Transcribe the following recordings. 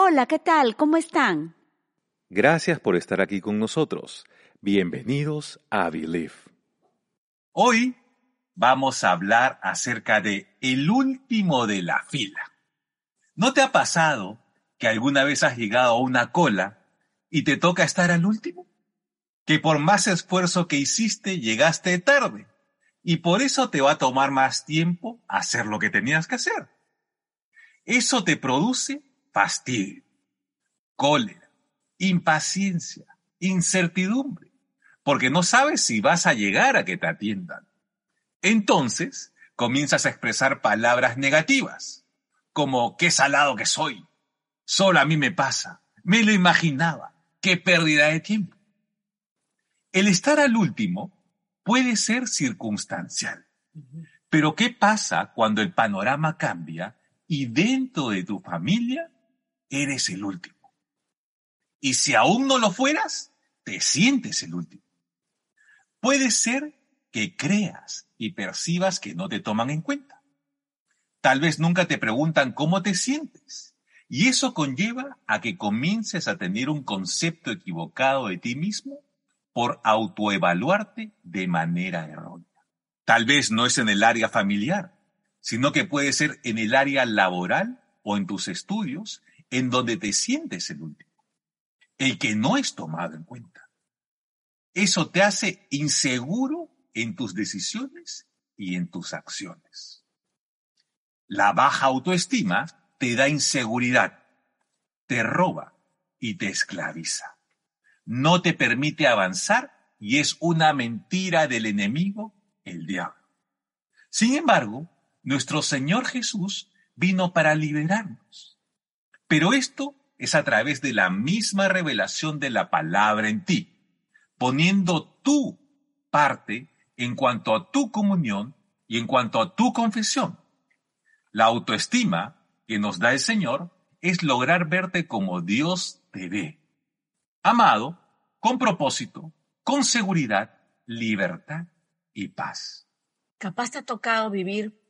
Hola, ¿qué tal? ¿Cómo están? Gracias por estar aquí con nosotros. Bienvenidos a Believe. Hoy vamos a hablar acerca de el último de la fila. ¿No te ha pasado que alguna vez has llegado a una cola y te toca estar al último? Que por más esfuerzo que hiciste llegaste tarde y por eso te va a tomar más tiempo hacer lo que tenías que hacer. Eso te produce fastidio, cólera, impaciencia, incertidumbre, porque no sabes si vas a llegar a que te atiendan. Entonces, comienzas a expresar palabras negativas, como qué salado que soy, solo a mí me pasa, me lo imaginaba, qué pérdida de tiempo. El estar al último puede ser circunstancial, pero ¿qué pasa cuando el panorama cambia y dentro de tu familia eres el último. Y si aún no lo fueras, te sientes el último. Puede ser que creas y percibas que no te toman en cuenta. Tal vez nunca te preguntan cómo te sientes. Y eso conlleva a que comiences a tener un concepto equivocado de ti mismo por autoevaluarte de manera errónea. Tal vez no es en el área familiar, sino que puede ser en el área laboral o en tus estudios en donde te sientes el último, el que no es tomado en cuenta. Eso te hace inseguro en tus decisiones y en tus acciones. La baja autoestima te da inseguridad, te roba y te esclaviza. No te permite avanzar y es una mentira del enemigo, el diablo. Sin embargo, nuestro Señor Jesús vino para liberarnos pero esto es a través de la misma revelación de la palabra en ti, poniendo tu parte en cuanto a tu comunión y en cuanto a tu confesión. La autoestima que nos da el Señor es lograr verte como Dios te ve. Amado, con propósito, con seguridad, libertad y paz. Capaz te ha tocado vivir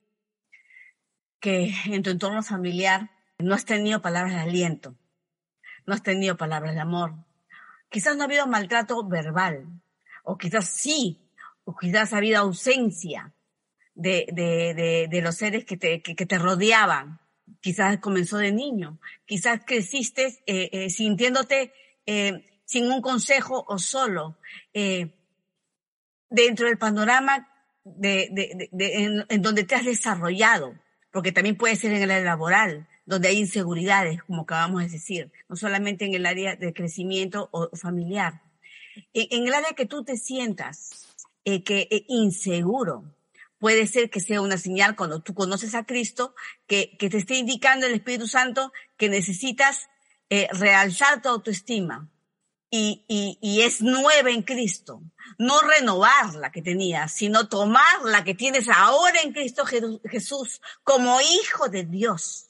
que en tu entorno familiar no has tenido palabras de aliento, no has tenido palabras de amor. Quizás no ha habido maltrato verbal, o quizás sí, o quizás ha habido ausencia de, de, de, los seres que te, que, te rodeaban. Quizás comenzó de niño, quizás creciste eh, eh, sintiéndote eh, sin un consejo o solo. dentro del panorama de, en, en, donde te has desarrollado, porque también puede ser en el laboral, donde hay inseguridades, como acabamos de decir, no solamente en el área de crecimiento o familiar. En el área que tú te sientas eh, que eh, inseguro, puede ser que sea una señal cuando tú conoces a Cristo que, que te esté indicando el Espíritu Santo que necesitas eh, realzar tu autoestima y, y, y, es nueva en Cristo. No renovar la que tenías, sino tomar la que tienes ahora en Cristo Jesús como hijo de Dios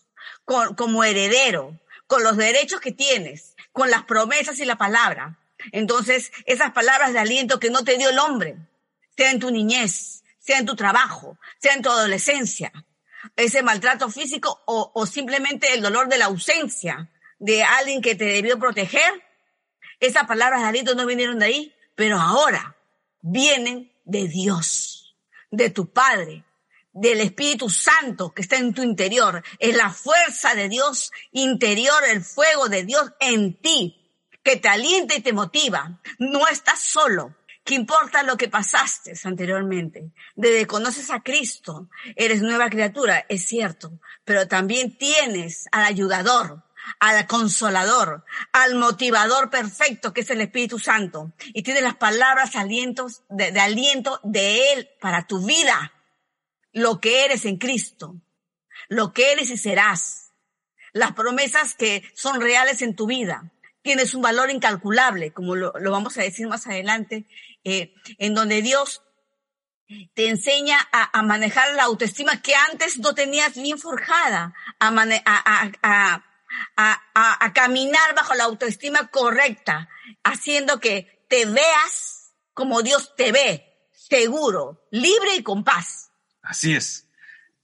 como heredero, con los derechos que tienes, con las promesas y la palabra. Entonces, esas palabras de aliento que no te dio el hombre, sea en tu niñez, sea en tu trabajo, sea en tu adolescencia, ese maltrato físico o, o simplemente el dolor de la ausencia de alguien que te debió proteger, esas palabras de aliento no vinieron de ahí, pero ahora vienen de Dios, de tu Padre, del Espíritu Santo que está en tu interior. Es la fuerza de Dios interior, el fuego de Dios en ti, que te alienta y te motiva. No estás solo. ¿Qué importa lo que pasaste anteriormente? Desde conoces a Cristo, eres nueva criatura, es cierto, pero también tienes al ayudador, al consolador, al motivador perfecto que es el Espíritu Santo. Y tienes las palabras alientos, de, de aliento de Él para tu vida lo que eres en Cristo, lo que eres y serás, las promesas que son reales en tu vida. Tienes un valor incalculable, como lo, vamos a decir más adelante, eh, en donde Dios te enseña a, manejar la autoestima que antes no tenías bien forjada, a, a, caminar bajo la autoestima correcta, haciendo que te veas como Dios te ve, seguro, libre y con paz. Así es.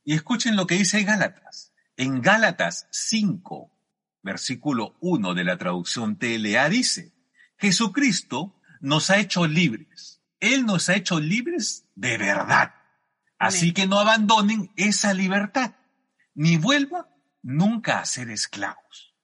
Y escuchen lo que dice Gálatas. En Gálatas 5, versículo 1 de la traducción TLA dice, Jesucristo nos ha hecho libres. Él nos ha hecho libres de verdad. Así que no abandonen esa libertad, ni vuelvan nunca a ser esclavos.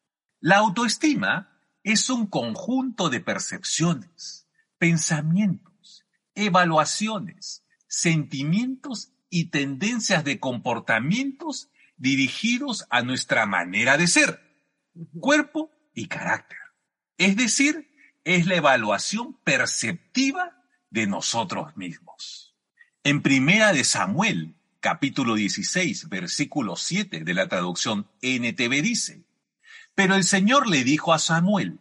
La autoestima es un conjunto de percepciones, pensamientos, evaluaciones, sentimientos y tendencias de comportamientos dirigidos a nuestra manera de ser, cuerpo y carácter. Es decir, es la evaluación perceptiva de nosotros mismos. En primera de Samuel, capítulo 16, versículo 7 de la traducción NTV dice, Pero el Señor le dijo a Samuel,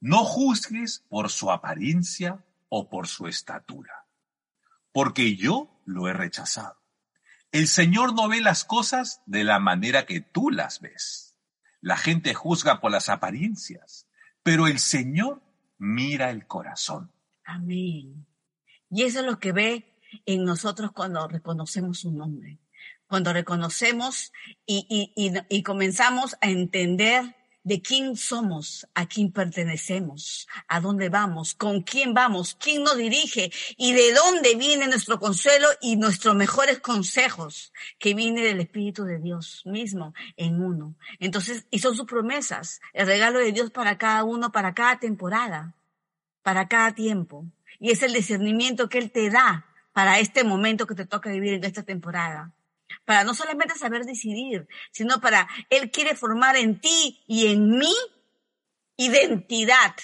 no juzgues por su apariencia o por su estatura, porque yo lo he rechazado. El Señor no ve las cosas de la manera que tú las ves. La gente juzga por las apariencias, pero el Señor mira el corazón. Amén. Y eso es lo que ve en nosotros cuando reconocemos su nombre, cuando reconocemos y, y comenzamos a entender de quién somos, a quién pertenecemos, a dónde vamos, con quién vamos, quién nos dirige y de dónde viene nuestro consuelo y nuestros mejores consejos, que viene del Espíritu de Dios mismo en uno. Entonces, y son sus promesas, el regalo de Dios para cada uno, para cada temporada, para cada tiempo. Y es el discernimiento que Él te da para este momento que te toca vivir en esta temporada para no solamente saber decidir, sino para, Él quiere formar en ti y en mí identidad.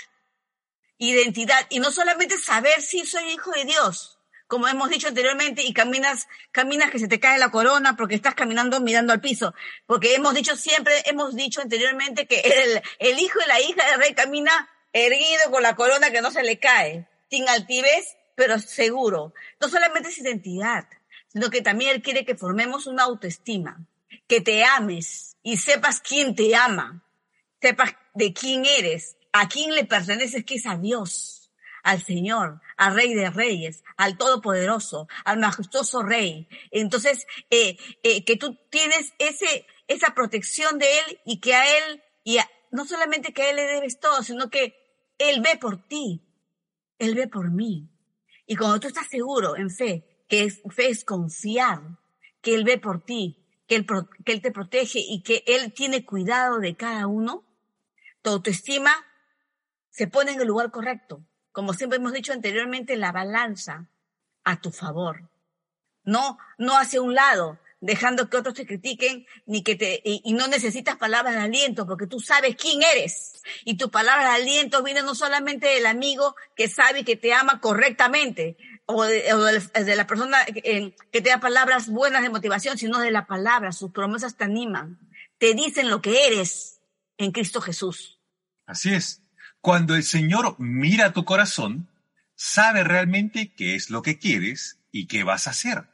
Identidad. Y no solamente saber si soy hijo de Dios, como hemos dicho anteriormente, y caminas, caminas que se te cae la corona porque estás caminando mirando al piso. Porque hemos dicho siempre, hemos dicho anteriormente que el, el hijo y la hija del rey camina erguido con la corona que no se le cae, sin altivez, pero seguro. No solamente es identidad, sino que también Él quiere que formemos una autoestima, que te ames y sepas quién te ama, sepas de quién eres, a quién le perteneces, que es a Dios, al Señor, al Rey de Reyes, al Todopoderoso, al majestuoso Rey. Entonces, eh, eh, que tú tienes ese, esa protección de Él y que a Él, y no solamente que a Él le debes todo, sino que Él ve por ti, Él ve por mí. Y cuando tú estás seguro en fe que es, fe confiar, que Él ve por ti, que él, te protege y que Él tiene cuidado de cada uno, tu autoestima se pone en el lugar correcto. Como siempre hemos dicho anteriormente, la balanza a tu favor. No, no hacia un lado, dejando que otros te critiquen, ni que te, y, no necesitas palabras de aliento, porque tú sabes quién eres. Y tu palabra de aliento viene no solamente del amigo que sabe y que te ama correctamente, o de, la persona que, te da palabras buenas de motivación, sino de la palabra, sus promesas te animan, te dicen lo que eres en Cristo Jesús. Así es. Cuando el Señor mira tu corazón, sabe realmente qué es lo que quieres y qué vas a hacer.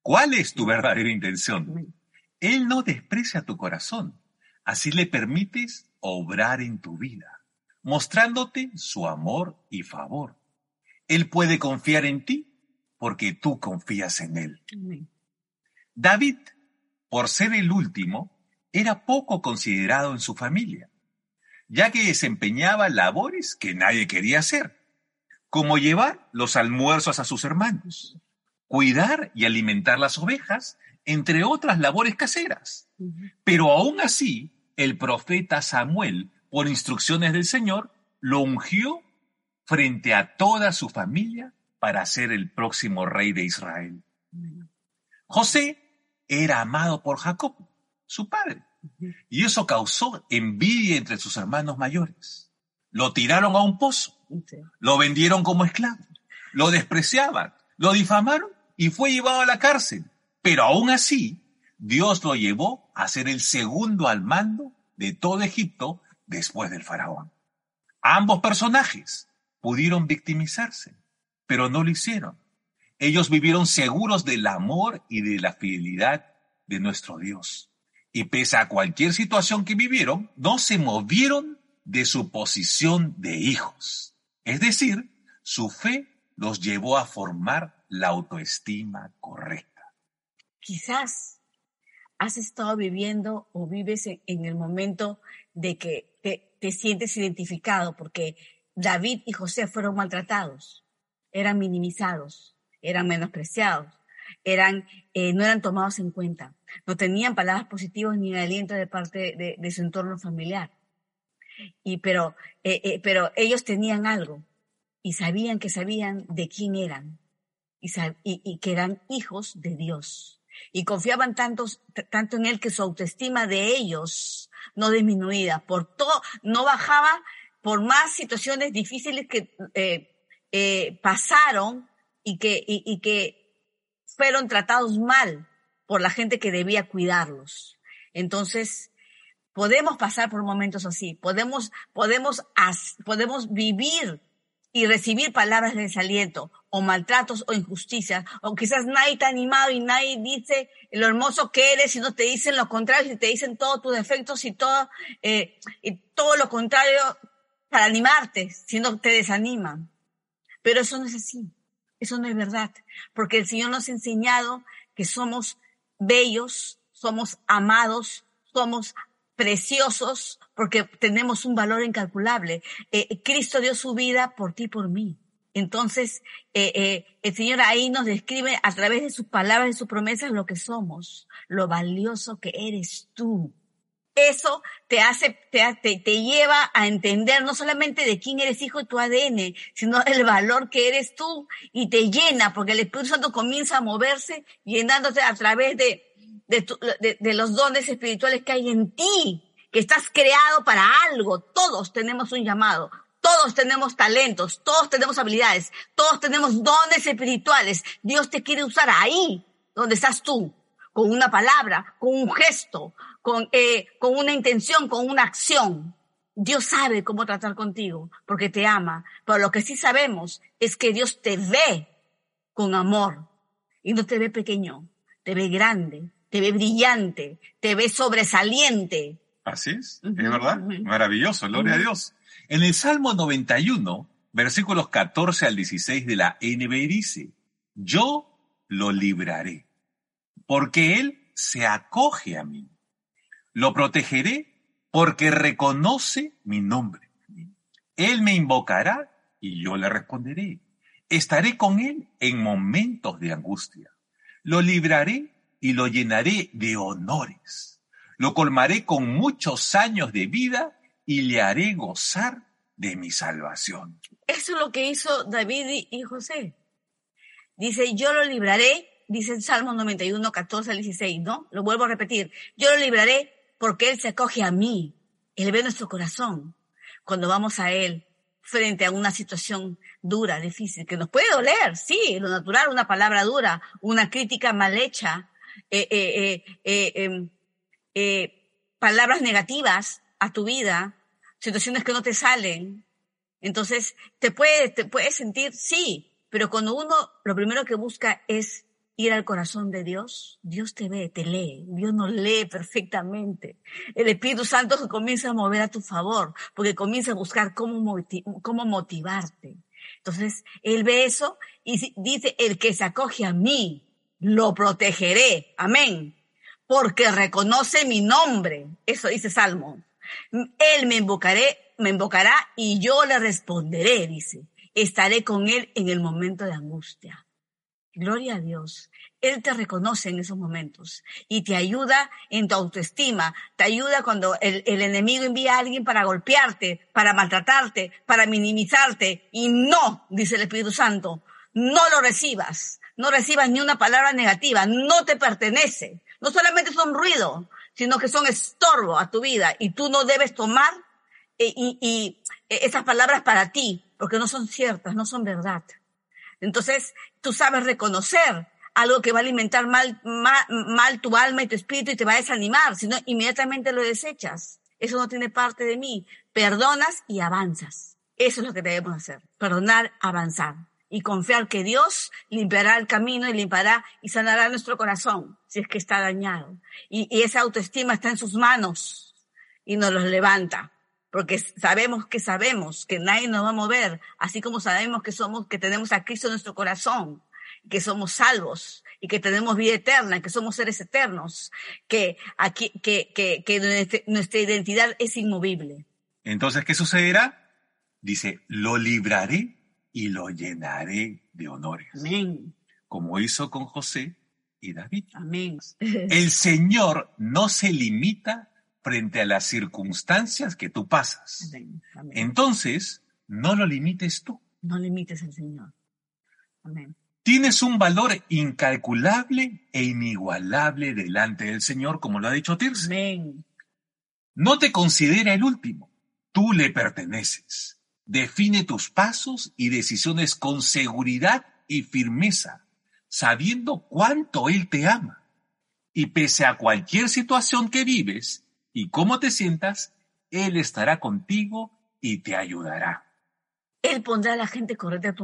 ¿Cuál es tu verdadera intención? Él no desprecia tu corazón. Así le permites obrar en tu vida, mostrándote su amor y favor. Él puede confiar en ti porque tú confías en Él. David, por ser el último, era poco considerado en su familia, ya que desempeñaba labores que nadie quería hacer, como llevar los almuerzos a sus hermanos, cuidar y alimentar las ovejas, entre otras labores caseras. Pero aún así, el profeta Samuel, por instrucciones del Señor, lo ungió frente a toda su familia para ser el próximo rey de Israel. José era amado por Jacob, su padre, y eso causó envidia entre sus hermanos mayores. Lo tiraron a un pozo, lo vendieron como esclavo, lo despreciaban, lo difamaron y fue llevado a la cárcel. Pero aún así, Dios lo llevó a ser el segundo al mando de todo Egipto después del faraón. Ambos personajes pudieron victimizarse, pero no lo hicieron. Ellos vivieron seguros del amor y de la fidelidad de nuestro Dios. Y pese a cualquier situación que vivieron, no se movieron de su posición de hijos. Es decir, su fe los llevó a formar la autoestima correcta. Quizás has estado viviendo o vives en, el momento de que te, te sientes identificado porque David y José fueron maltratados, eran minimizados, eran menospreciados, eran, eh, no eran tomados en cuenta, no tenían palabras positivas ni aliento de parte de, su entorno familiar. Y pero, eh, eh, pero ellos tenían algo y sabían que sabían de quién eran y, y, que eran hijos de Dios. Y confiaban tanto, tanto en Él que su autoestima de ellos no disminuía, por todo, no bajaba por más situaciones difíciles que pasaron y que, y que fueron tratados mal por la gente que debía cuidarlos. Entonces, podemos pasar por momentos así, podemos, podemos, podemos vivir y recibir palabras de desaliento o maltratos o injusticias, o quizás nadie te ha animado y nadie dice lo hermoso que eres y no te dicen lo contrario, y te dicen todos tus defectos y eh, y todo lo contrario para animarte, sino te desaniman. Pero eso no es así. Eso no es verdad, porque el Señor nos ha enseñado que somos bellos, somos amados, somos preciosos, porque tenemos un valor incalculable. Eh, Cristo dio su vida por ti, por mí. Entonces, eh, eh, el Señor ahí nos describe a través de sus palabras y sus promesas lo que somos, lo valioso que eres tú eso te hace, te, te, lleva a entender no solamente de quién eres hijo de tu ADN, sino el valor que eres tú y te llena, porque el Espíritu Santo comienza a moverse llenándote a través de, de, de los dones espirituales que hay en ti, que estás creado para algo. Todos tenemos un llamado, todos tenemos talentos, todos tenemos habilidades, todos tenemos dones espirituales. Dios te quiere usar ahí, donde estás tú, con una palabra, con un gesto, con, eh, con una intención, con una acción. Dios sabe cómo tratar contigo porque te ama, pero lo que sí sabemos es que Dios te ve con amor y no te ve pequeño, te ve grande, te ve brillante, te ve sobresaliente. Así es, es verdad, maravilloso, gloria a Dios. En el Salmo 91, versículos 14 al 16 de la NB dice, yo lo libraré, porque Él se acoge a mí lo protegeré porque reconoce mi nombre. Él me invocará y yo le responderé. Estaré con él en momentos de angustia. Lo libraré y lo llenaré de honores. Lo colmaré con muchos años de vida y le haré gozar de mi salvación. Eso es lo que hizo David y José. Dice, yo lo libraré, dice Salmo 91, 14 al 16, ¿no? Lo vuelvo a repetir. Yo lo libraré porque Él se acoge a mí. Él ve nuestro corazón cuando vamos a Él frente a una situación dura, difícil, que nos puede doler, sí, lo natural, una palabra dura, una crítica mal hecha, eh, eh, eh, em, palabras negativas a tu vida, situaciones que no te salen. Entonces, te puedes te puedes sentir, sí, pero cuando uno lo primero que busca es ir al corazón de Dios, Dios te ve, te lee, Dios nos lee perfectamente. El Espíritu Santo comienza a mover a tu favor, porque comienza a buscar cómo, cómo motivarte. Entonces, Él ve eso y dice, el que se acoge a mí, lo protegeré. Amén. Porque reconoce mi nombre. Eso dice Salmo. Él me invocaré, me invocará y yo le responderé, dice. Estaré con él en el momento de angustia. Gloria a Dios. Él te reconoce en esos momentos y te ayuda en tu autoestima, te ayuda cuando el, enemigo envía a alguien para golpearte, para maltratarte, para minimizarte y no, dice el Espíritu Santo, no lo recibas, no recibas ni una palabra negativa, no te pertenece. No solamente son ruido, sino que son estorbo a tu vida y tú no debes tomar eh, y eh, esas palabras para ti, porque no son ciertas, no son verdad. Entonces, tú sabes reconocer algo que va a alimentar mal, mal, tu alma y tu espíritu y te va a desanimar, sino inmediatamente lo desechas. Eso no tiene parte de mí. Perdonas y avanzas. Eso es lo que debemos hacer. Perdonar, avanzar. Y confiar que Dios limpiará el camino y limpiará y sanará nuestro corazón si es que está dañado. Y, y esa autoestima está en sus manos y nos los levanta porque sabemos que sabemos que nadie nos va a mover, así como sabemos que somos, que tenemos a Cristo en nuestro corazón, que somos salvos y que tenemos vida eterna, que somos seres eternos, que aquí, que, que, que nuestra identidad es inmovible. Entonces, ¿qué sucederá? Dice, lo libraré y lo llenaré de honores. Amén. Como hizo con José y David. Amén. El Señor no se limita frente a las circunstancias que tú pasas. Amén. Amén. Entonces, no lo limites tú. No limites al Señor. Amén. Tienes un valor incalculable e inigualable delante del Señor, como lo ha dicho Tirce. Amén. No te considera el último. Tú le perteneces. Define tus pasos y decisiones con seguridad y firmeza, sabiendo cuánto Él te ama. Y pese a cualquier situación que vives, y cómo te sientas, Él estará contigo y te ayudará. Él pondrá a la gente correcta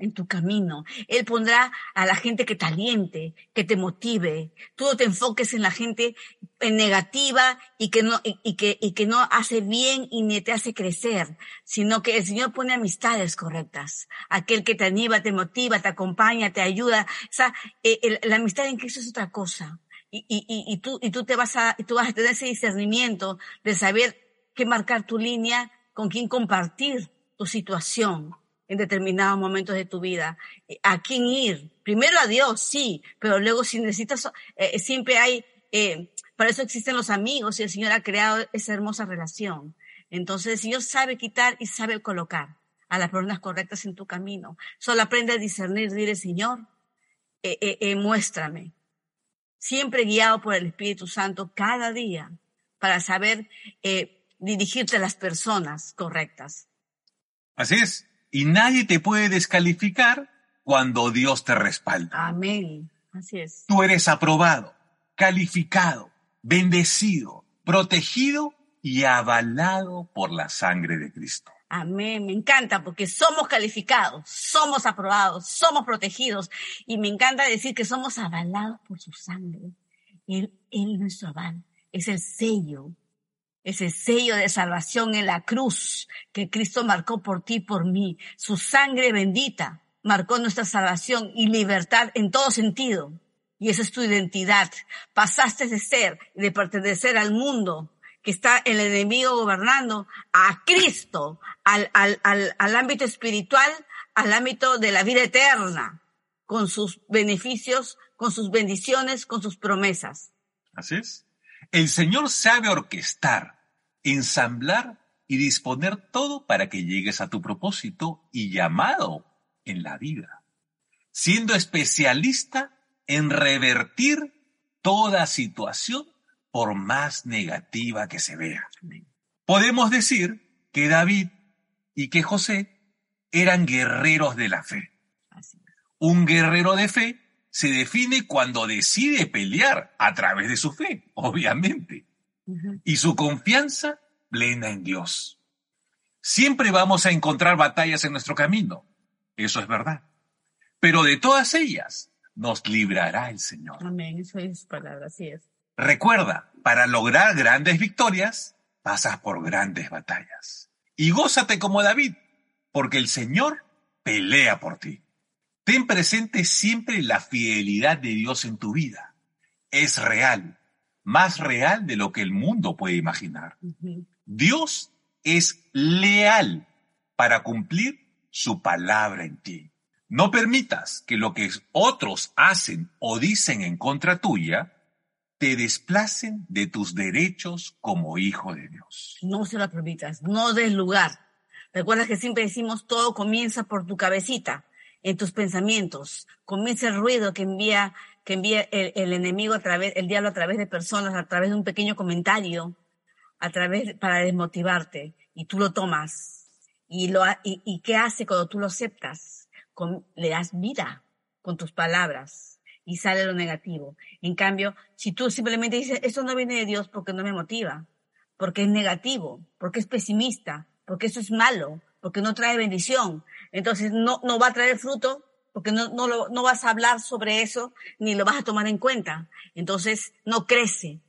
en tu camino. Él pondrá a la gente que te aliente, que te motive. Tú no te enfoques en la gente negativa y que no, hace bien y ni te hace crecer, sino que el Señor pone amistades correctas. Aquel que te anima, te motiva, te acompaña, te ayuda. O sea, eh, la amistad en Cristo es otra cosa y, y, y, tú, y tú te vas a, tú vas a tener ese discernimiento de saber qué marcar tu línea, con quién compartir tu situación en determinados momentos de tu vida, a quién ir. Primero a Dios, sí, pero luego si necesitas, eh, siempre hay, eh, para eso existen los amigos y el Señor ha creado esa hermosa relación. Entonces el Señor sabe quitar y sabe colocar a las personas correctas en tu camino. Solo aprende a discernir, dile Señor, eh, eh muéstrame, siempre guiado por el Espíritu Santo cada día para saber eh, dirigirte a las personas correctas. Así es. Y nadie te puede descalificar cuando Dios te respalda. Amén. Así es. Tú eres aprobado, calificado, bendecido, protegido y avalado por la sangre de Cristo. Amén, me encanta porque somos calificados, somos aprobados, somos protegidos y me encanta decir que somos avalados por su sangre. Él, él nuestro aval, es el sello, es el sello de salvación en la cruz que Cristo marcó por ti por mí. Su sangre bendita marcó nuestra salvación y libertad en todo sentido. Y esa es tu identidad. Pasaste de ser, de pertenecer al mundo que está el enemigo gobernando, a Cristo, al, al, al, al ámbito espiritual, al ámbito de la vida eterna, con sus beneficios, con sus bendiciones, con sus promesas. Así es. El Señor sabe orquestar, ensamblar y disponer todo para que llegues a tu propósito y llamado en la vida, siendo especialista en revertir toda situación por más negativa que se vea. Podemos decir que David y que José eran guerreros de la fe. Un guerrero de fe se define cuando decide pelear a través de su fe, obviamente, y su confianza plena en Dios. Siempre vamos a encontrar batallas en nuestro camino, eso es verdad, pero de todas ellas nos librará el Señor. Amén, eso es palabra, así es. Recuerda, para lograr grandes victorias, pasas por grandes batallas. Y gózate como David, porque el Señor pelea por ti. Ten presente siempre la fidelidad de Dios en tu vida. Es real, más real de lo que el mundo puede imaginar. Dios es leal para cumplir su palabra en ti. No permitas que lo que otros hacen o dicen en contra tuya te desplacen de tus derechos como hijo de Dios. No se lo permitas, no des lugar. Recuerda que siempre decimos todo comienza por tu cabecita, en tus pensamientos. Comienza el ruido que envía, que envía el, enemigo a través, el diablo a través de personas, a través de un pequeño comentario, a través para desmotivarte. Y tú lo tomas. Y lo, y, y qué hace cuando tú lo aceptas? le das vida con tus palabras y sale lo negativo. En cambio, si tú simplemente dices, eso no viene de Dios porque no me motiva, porque es negativo, porque es pesimista, porque eso es malo, porque no trae bendición. Entonces no, no va a traer fruto porque no, no, lo, no vas a hablar sobre eso ni lo vas a tomar en cuenta. Entonces no crece.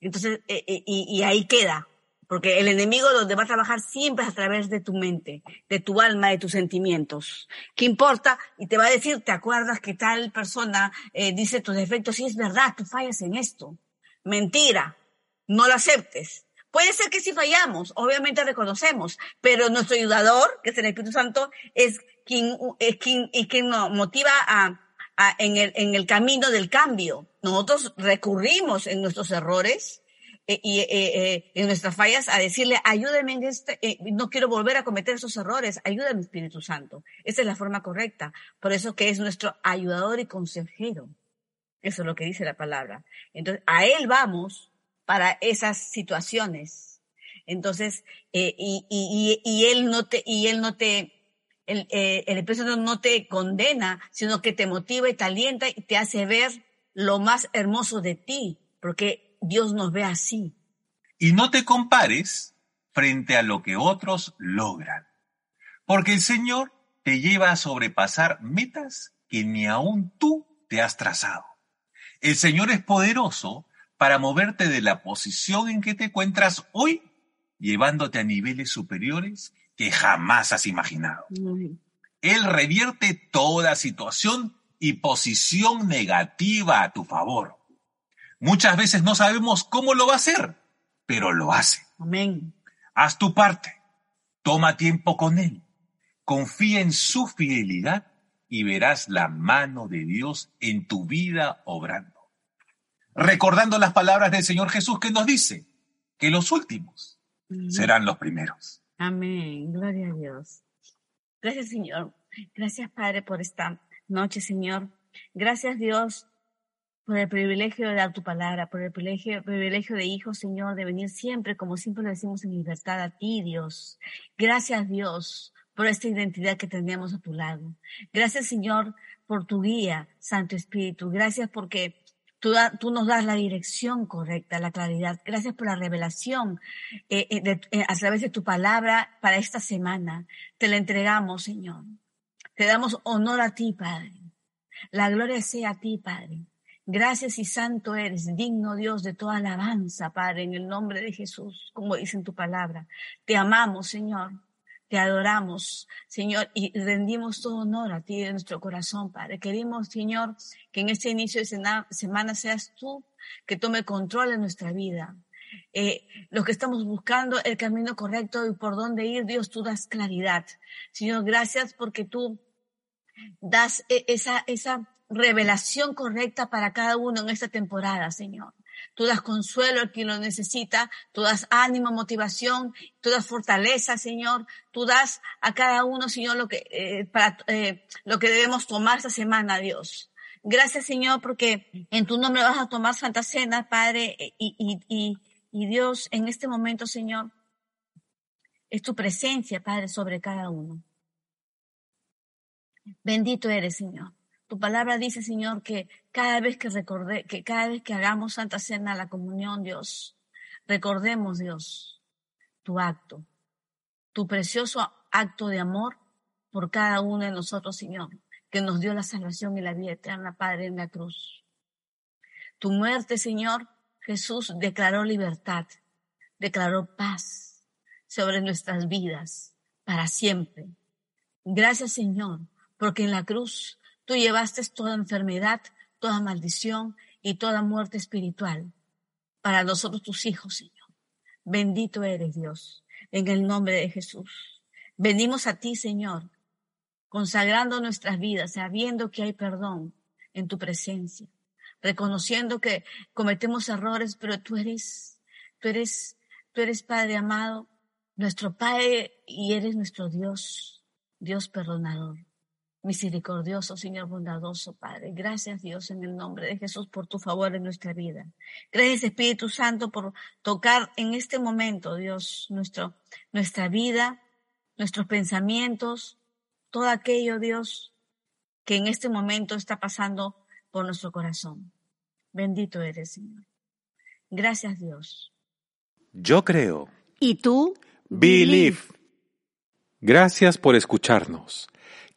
Entonces, eh, eh, y, y ahí queda. Porque el enemigo donde va a trabajar siempre es a través de tu mente, de tu alma, de tus sentimientos. ¿Qué importa? Y te va a decir, ¿te acuerdas que tal persona eh, dice tus defectos? Sí, es verdad, tú fallas en esto. Mentira. No lo aceptes. Puede ser que sí fallamos, obviamente reconocemos, pero nuestro ayudador, que es el Espíritu Santo, es quien, es quien, es quien nos motiva a, a, en, el, en el camino del cambio. Nosotros recurrimos en nuestros errores eh, eh, eh, en nuestras fallas a decirle, ayúdame en este, eh, no quiero volver a cometer esos errores, ayúdame Espíritu Santo. Esa es la forma correcta. Por eso que es nuestro ayudador y consejero. Eso es lo que dice la palabra. Entonces, a Él vamos para esas situaciones. Entonces, eh, y, y, y, Él no te, y Él no te, el, eh, el Espíritu Santo no te condena, sino que te motiva y te alienta y te hace ver lo más hermoso de ti, porque Dios nos ve así. Y no te compares frente a lo que otros logran, porque el Señor te lleva a sobrepasar metas que ni aún tú te has trazado. El Señor es poderoso para moverte de la posición en que te encuentras hoy, llevándote a niveles superiores que jamás has imaginado. Él revierte toda situación y posición negativa a tu favor. Muchas veces no sabemos cómo lo va a hacer, pero lo hace. Amén. Haz tu parte. Toma tiempo con Él. Confía en su fidelidad y verás la mano de Dios en tu vida obrando. Recordando las palabras del Señor Jesús que nos dice que los últimos serán los primeros. Amén. Gloria a Dios. Gracias, Señor. Gracias, Padre, por esta noche, Señor. Gracias, Dios, por el privilegio de dar tu palabra, por el privilegio, privilegio de hijo, Señor, de venir siempre, como siempre lo decimos en libertad, a ti, Dios. Gracias, Dios, por esta identidad que tenemos a tu lado. Gracias, Señor, por tu guía, Santo Espíritu. Gracias porque Tú, tú, nos das la dirección correcta, la claridad. Gracias por la revelación eh, eh, eh, a través de tu palabra para esta semana. Te la entregamos, Señor. Te damos honor a ti, Padre. La gloria sea a ti, Padre. Gracias y santo eres, digno Dios de toda alabanza, Padre, en el nombre de Jesús, como dice en tu palabra. Te amamos, Señor. Te adoramos, Señor, y rendimos todo honor a ti de nuestro corazón, Padre. Queremos, Señor, que en este inicio de semana seas tú que tome control de nuestra vida. Eh, los que estamos buscando el camino correcto y por dónde ir, Dios, tú das claridad. Señor, gracias porque tú das e, esa, esa revelación correcta para cada uno en esta temporada, Señor. Tú das consuelo a quien lo necesita, tú das ánimo, motivación, tú das fortaleza, Señor. Tú das a cada uno, Señor, lo que, eh, para, eh, lo que debemos tomar esta semana, Dios. Gracias, Señor, porque en tu nombre vas a tomar Santa Cena, Padre, y, y, y, y Dios, en este momento, Señor, es tu presencia, Padre, sobre cada uno. Bendito eres, Señor. Tu palabra dice, Señor, que cada vez que recordé, que cada vez que hagamos Santa Cena, la comunión, Dios, recordemos, Dios, tu acto, tu precioso acto de amor por cada uno de nosotros, Señor, que nos dio la salvación y la vida eterna, Padre, en la cruz. Tu muerte, Señor, Jesús declaró libertad, declaró paz sobre nuestras vidas para siempre. Gracias, Señor, porque en la cruz Tú llevaste toda enfermedad, toda maldición y toda muerte espiritual para nosotros tus hijos, Señor. Bendito eres Dios, en el nombre de Jesús. Venimos a ti, Señor, consagrando nuestras vidas, sabiendo que hay perdón en tu presencia, reconociendo que cometemos errores, pero tú eres, tú eres, tú eres Padre amado, nuestro Padre y eres nuestro Dios, Dios perdonador. Misericordioso, Señor bondadoso, Padre. Gracias, Dios, en el nombre de Jesús, por tu favor en nuestra vida. Gracias, Espíritu Santo, por tocar en este momento, Dios, nuestro, nuestra vida, nuestros pensamientos, todo aquello, Dios, que en este momento está pasando por nuestro corazón. Bendito eres, Señor. Gracias, Dios. Yo creo. ¿Y tú? Believe. Gracias por escucharnos.